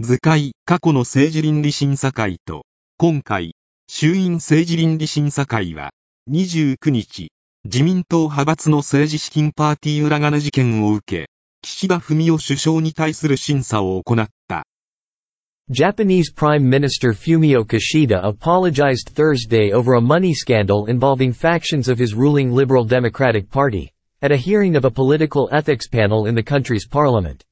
図解過去の政治倫理審査会と、今回、衆院政治倫理審査会は、29日、自民党派閥の政治資金パーティー裏金事件を受け、岸田文雄首相に対する審査を行った。Japanese Prime Minister Fumio Kishida apologized Thursday over a money scandal involving factions of his ruling Liberal Democratic Party, at a hearing of a political ethics panel in the country's parliament.